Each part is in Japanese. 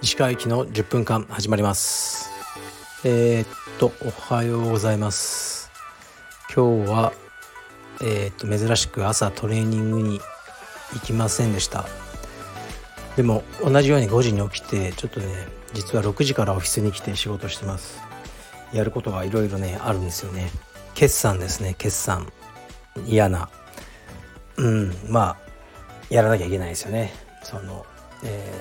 石川行きの10分間始まります。えー、っとおはようございます。今日はえー、っと珍しく朝トレーニングに行きませんでした。でも同じように5時に起きてちょっとね実は6時からオフィスに来て仕事してます。やることがいろいろねあるんですよね。決算ですね決算。嫌な。うんまあやらなきゃいけないですよね。そのえ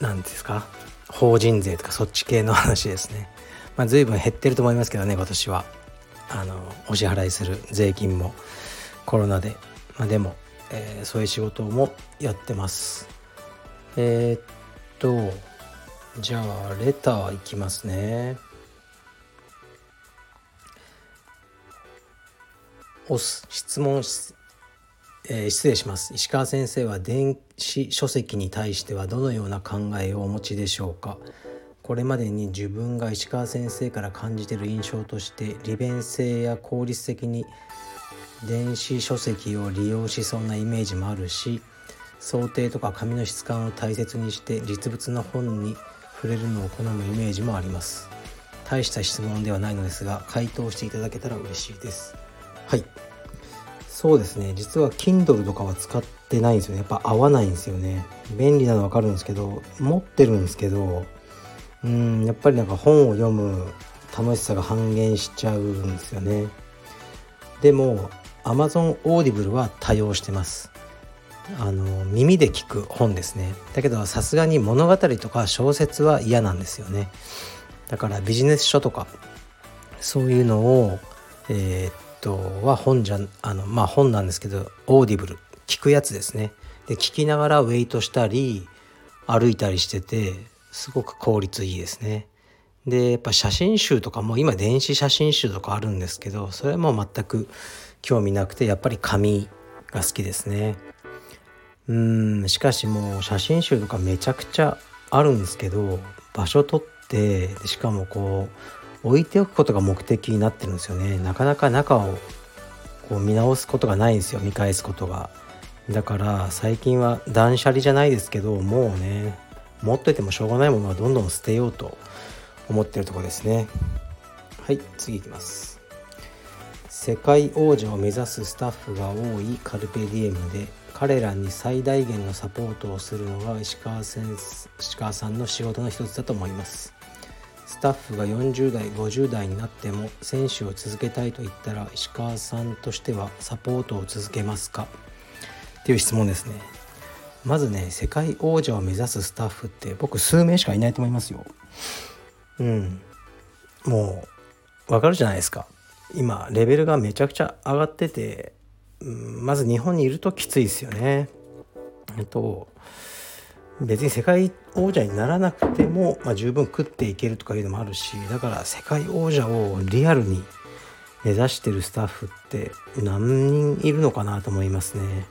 ー、なんですか？法人税とかそっち系の話ですね。まあ随分減ってると思いますけどね今年は。あのお支払いする税金もコロナで。まあでも、えー、そういう仕事もやってます。えー、っとじゃあレターいきますね。おす質問し、えー、失礼します。石川先生は電子書籍に対してはどのような考えをお持ちでしょうか？これまでに自分が石川先生から感じている印象として利便性や効率的に電子書籍を利用しそうなイメージもあるし想定とか紙の質感を大切にして実物の本に触れるのを好むイメージもあります。大した質問ではないのですが回答していただけたら嬉しいです。はい。そうですね。実は Kindle とかは使ってないんですよね。やっぱ合わないんですよね。便利なの分かるんですけど持ってるんですけどうんやっぱりなんか本を読む楽しさが半減しちゃうんですよね。でも Amazon Audible は多用してます。あの耳で聞く本ですね。だけどさすがに物語とか小説は嫌なんですよね。だからビジネス書とかそういうのをえー、っとは本じゃあのまあ本なんですけど Audible 聞くやつですね。で聞きながらウェイトしたり歩いたりしててすごく効率いいですね。でやっぱ写真集とかも今電子写真集とかあるんですけどそれも全く興味なくてやっぱり紙が好きですね。うんしかしもう写真集とかめちゃくちゃあるんですけど場所取ってしかもこう置いておくことが目的になってるんですよね。なかなか中をこう見直すことがないんですよ。見返すことが。だから最近は断捨離じゃないですけどもうね持っててもしょうがないものはどんどん捨てようと思ってるとこですね。はい次いきます。世界王者を目指すスタッフが多いカルペディエムで彼らに最大限のサポートをするのが石川先石川さんの仕事の一つだと思います。スタッフが40代50代になっても選手を続けたいと言ったら石川さんとしてはサポートを続けますか？っていう質問ですね。まずね世界王者を目指すスタッフって僕数名しかいないと思いますよ。うん。もうわかるじゃないですか。今レベルがめちゃくちゃ上がってて、うん、まず日本にいるときついですよね。えっと別に世界王者にならなくても、まあ、十分食っていけるとかいうのもあるしだから世界王者をリアルに目指してるスタッフって何人いるのかなと思いますね。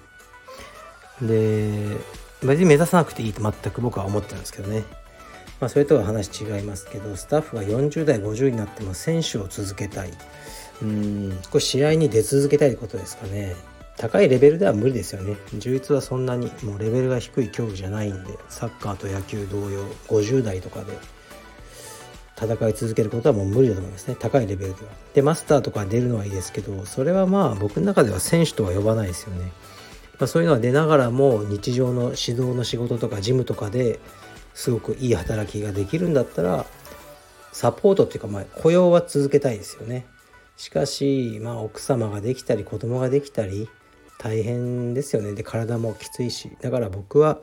で別に目指さなくていいと全く僕は思ってるんですけどね。まあ、それとは話違いますけどスタッフが40代50になっても選手を続けたいうんこれ試合に出続けたいってことですかね高いレベルでは無理ですよね。充実はそんなにもうレベルが低い競技じゃないんでサッカーと野球同様50代とかで戦い続けることはもう無理だと思いますね。高いレベルでは。でマスターとか出るのはいいですけどそれはまあ僕の中では選手とは呼ばないですよね、まあ、そういうのは出ながらも日常の指導の仕事とかジムとかですごくいい働きができるんだったらサポートっていうかまあ雇用は続けたいですよね。しかしまあ奥様ができたり子供ができたり大変ですよね。で体もきついし。だから僕は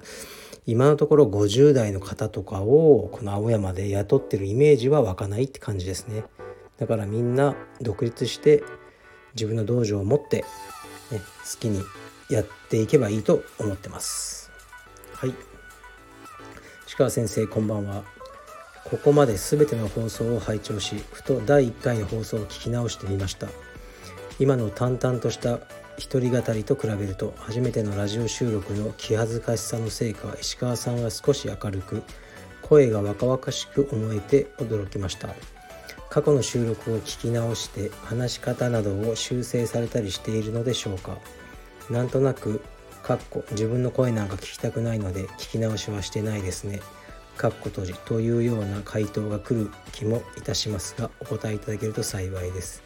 今のところ50代の方とかをこの青山で雇ってるイメージは湧かないって感じですね。だからみんな独立して自分の道場を持って、ね、好きにやっていけばいいと思ってます。はい。石川先生こんばんは。ここまで全ての放送を拝聴しふと第1回の放送を聞き直してみました。今の淡々とした一人語りと比べると初めてのラジオ収録の気恥ずかしさのせいか石川さんが少し明るく声が若々しく思えて驚きました。過去の収録を聞き直して話し方などを修正されたりしているのでしょうか。なんとなくかっこ自分の声なんか聞きたくないので聞き直しはしてないですね。かっこ閉じというような回答が来る気もいたしますがお答えいただけると幸いです。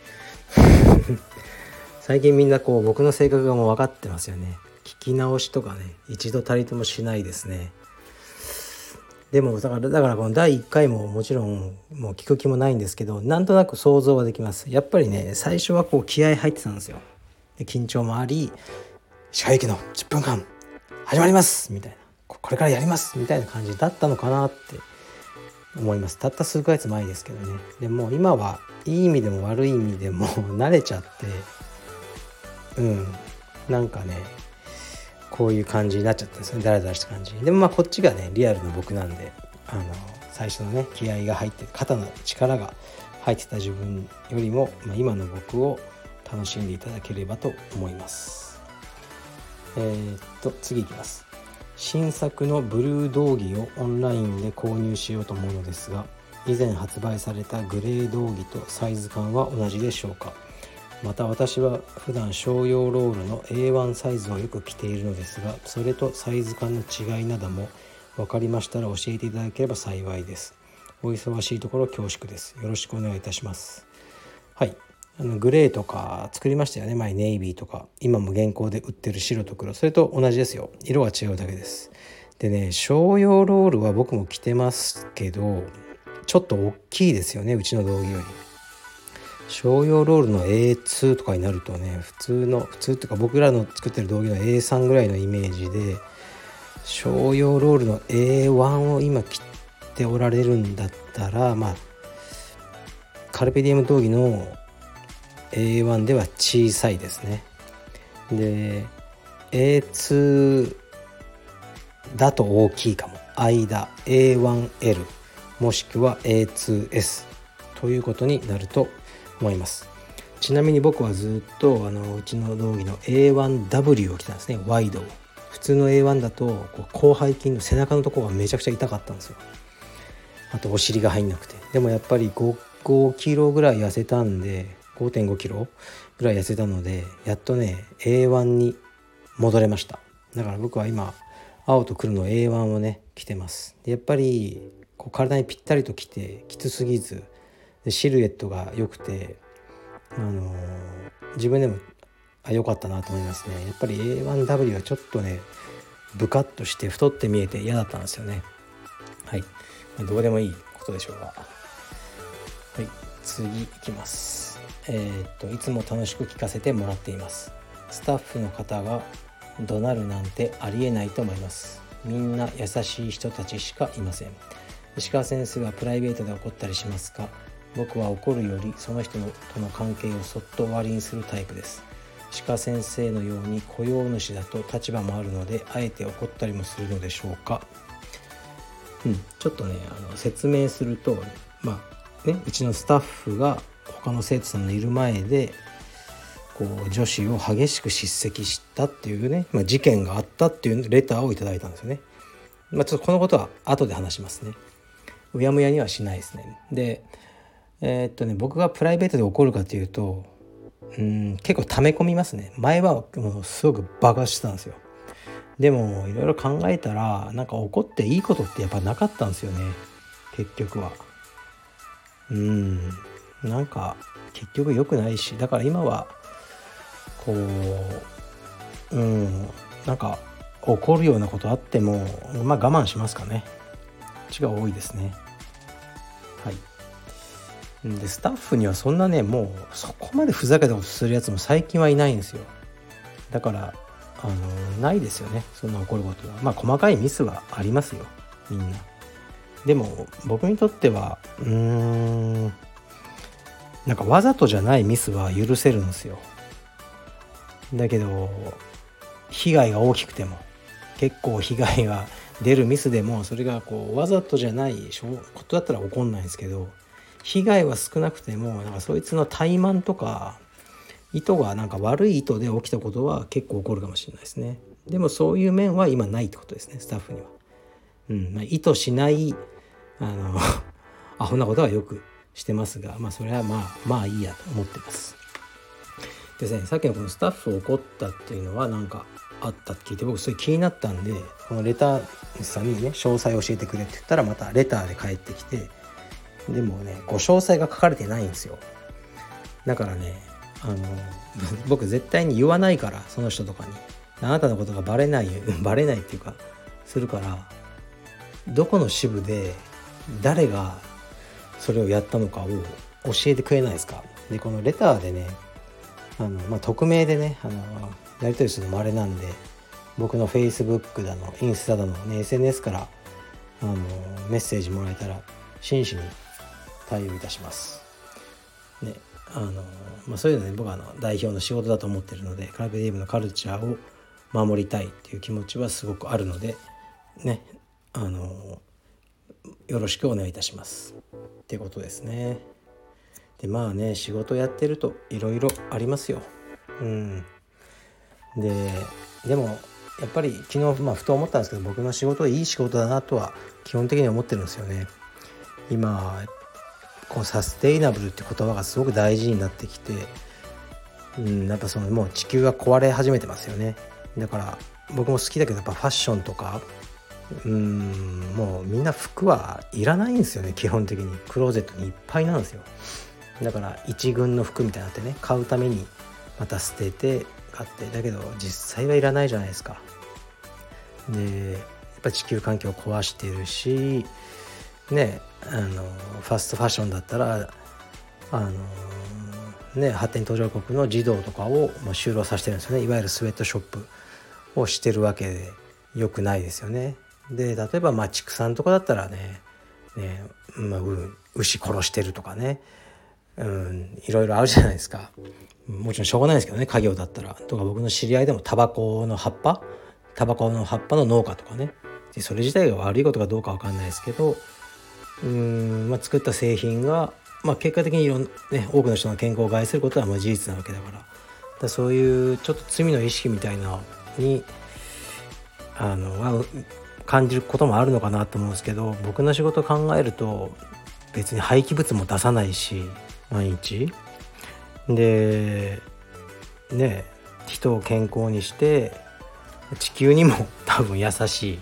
最近みんなこう僕の性格がもう分かってますよね。聞き直しとかね一度たりともしないですね。でもだからだからこの第1回ももちろんもう聞く気もないんですけどなんとなく想像はできます。やっぱりね最初はこう気合入ってたんですよ。で緊張もあり石川行きの10分間始まります!みたいな。これからやります!みたいな感じだったのかなって思います。たった数ヶ月前ですけどね。でも今はいい意味でも悪い意味でも慣れちゃってうん。なんかねこういう感じになっちゃったんですよね。ダラダラした感じ。でもまあこっちがねリアルの僕なんであの最初のね気合が入って肩の力が入ってた自分よりも、まあ、今の僕を楽しんでいただければと思います。えー、っと次いきます。新作のブルー道着をオンラインで購入しようと思うのですが以前発売されたグレー道着とサイズ感は同じでしょうか？また私は普段商用ロールの A1 サイズをよく着ているのですがそれとサイズ感の違いなども分かりましたら教えていただければ幸いです。お忙しいところ恐縮です。よろしくお願いいたします。はい。あのグレーとか作りましたよね。前ネイビーとか。今も現行で売ってる白と黒。それと同じですよ。色が違うだけです。でね商用ロールは僕も着てますけどちょっと大きいですよね。うちの道着より。商用ロールの A2 とかになるとね普通の普通っていうか僕らの作ってる道着の A3 ぐらいのイメージで商用ロールの A1 を今切っておられるんだったらまあカルペディウム道着の A1 では小さいですね。で A2 だと大きいかも。間 A1L もしくは A2S ということになると思います。ちなみに僕はずっとあのうちの道着の A1W を着たんですね。ワイドを。普通の A1 だとこう広背筋の背中のところがめちゃくちゃ痛かったんですよ。あとお尻が入んなくて。でもやっぱり 5, 5キロぐらい痩せたんで5.5キロぐらい痩せたのでやっとね A1 に戻れました。だから僕は今青と黒の A1 をね着てます。やっぱりこう体にぴったりと着てきつすぎずでシルエットが良くて、あの、自分でもあ良かったなと思いますね。やっぱり A1W はちょっとねブカッとして太って見えて嫌だったんですよね。はい、まあ、どうでもいいことでしょうが。はい。次いきます。えー、っといつも楽しく聞かせてもらっています。スタッフの方が怒鳴るなんてありえないと思います。みんな優しい人たちしかいません。石川先生はプライベートで怒ったりしますか？僕は怒るよりその人との関係をそっと終わりにするタイプです鹿先生のように雇用主だと立場もあるのであえて怒ったりもするのでしょうかうんちょっとねあの説明するとまあねうちのスタッフが他の生徒さんのいる前でこう女子を激しく叱責したっていうね、まあ、事件があったっていうレターをいただいたんですよね。まあ、ちょっとこのことは後で話しますね。うやむやにはしないですね。でえー、っとね僕がプライベートで怒るかというとうん結構溜め込みますね。前はもうすごく爆発してたんですよ。でもいろいろ考えたらなんか怒っていいことってやっぱなかったんですよね。結局は。うん。なんか結局良くないし。だから今はこううん。なんか怒るようなことあってもまあ我慢しますかね。こっちが多いですね。でスタッフにはそんなねもうそこまでふざけたことするやつも最近はいないんですよ。だからあのないですよね。そんな怒ることは。まあ細かいミスはありますよ。みんな。でも僕にとってはうーんなんかわざとじゃないミスは許せるんですよ。だけど被害が大きくても結構被害が出るミスでもそれがこうわざとじゃないことだったら怒んないんですけど被害は少なくてもなんかそいつの怠慢とか意図がなんか悪い意図で起きたことは結構起こるかもしれないですね。でもそういう面は今ないってことですねスタッフには、うんまあ、意図しないあの アホなことはよくしてますがまあそれはまあまあいいやと思ってます。ですねさっきのこのスタッフ怒ったっていうのは何かあったって聞いて僕それ気になったんでこのレターさんにね詳細教えてくれって言ったらまたレターで返ってきてでもねご詳細が書かれてないんですよ。だからねあの 僕絶対に言わないからその人とかに。あなたのことがバレない バレないっていうかするからどこの支部で誰がそれをやったのかを教えてくれないですか。でこのレターでねあの、まあ、匿名でねあのやり取りするのもあれなんで僕の Facebook だのインスタだの、ね、SNS からあのメッセージもらえたら真摯に対応いたします。ねあのまあ、そういうのね僕はあの代表の仕事だと思ってるのでカルペディウムのカルチャーを守りたいっていう気持ちはすごくあるのでねあのよろしくお願いいたします。ってことですね。でまあね仕事やってるといろいろありますよ。うん。ででもやっぱり昨日、まあ、ふと思ったんですけど僕の仕事はいい仕事だなとは基本的に思ってるんですよね。今このサステイナブルって言葉がすごく大事になってきて、うん、やっぱそのもう地球が壊れ始めてますよね。だから僕も好きだけどやっぱファッションとかうんもうみんな服はいらないんですよね基本的に。クローゼットにいっぱいなんですよ。だから一軍の服みたいになってね買うためにまた捨てて買ってだけど実際はいらないじゃないですか。でやっぱ地球環境を壊してるしねあのファストファッションだったらあのね発展途上国の児童とかを、まあ、就労させてるんですよねいわゆるスウェットショップをしてるわけでよくないですよね。で例えばまあ畜産とかだったらねね、まあ、牛殺してるとかね、うん、いろいろあるじゃないですか。もちろんしょうがないですけどね家業だったら。とか僕の知り合いでもタバコの葉っぱタバコの葉っぱの農家とかねでそれ自体が悪いことかどうか分かんないですけどうん、まあ、作った製品が、まあ、結果的にいろん、ね、多くの人の健康を害することはまあ事実なわけだから。そういうちょっと罪の意識みたいなにあの感じることもあるのかなと思うんですけど僕の仕事考えると別に廃棄物も出さないし毎日。でね人を健康にして地球にも多分優しい。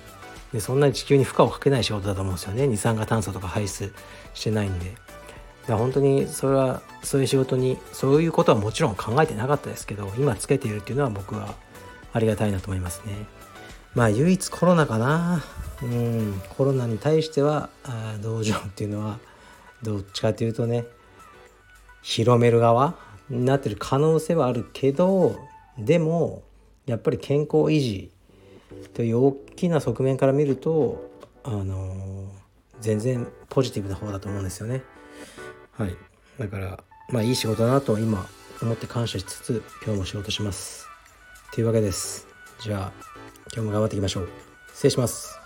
でそんなに地球に負荷をかけない仕事だと思うんですよね。二酸化炭素とか排出してないんで。だ本当にそれはそういう仕事にそういうことはもちろん考えてなかったですけど今つけているっていうのは僕はありがたいなと思いますね。まあ唯一コロナかな。うん。コロナに対してはあ道場っていうのはどっちかというとね広める側になってる可能性はあるけどでもやっぱり健康維持という大きな側面から見るとあの、全然ポジティブな方だと思うんですよね。はい、だからまあいい仕事だなと今思って感謝しつつ今日も仕事します。というわけです。じゃあ今日も頑張っていきましょう。失礼します。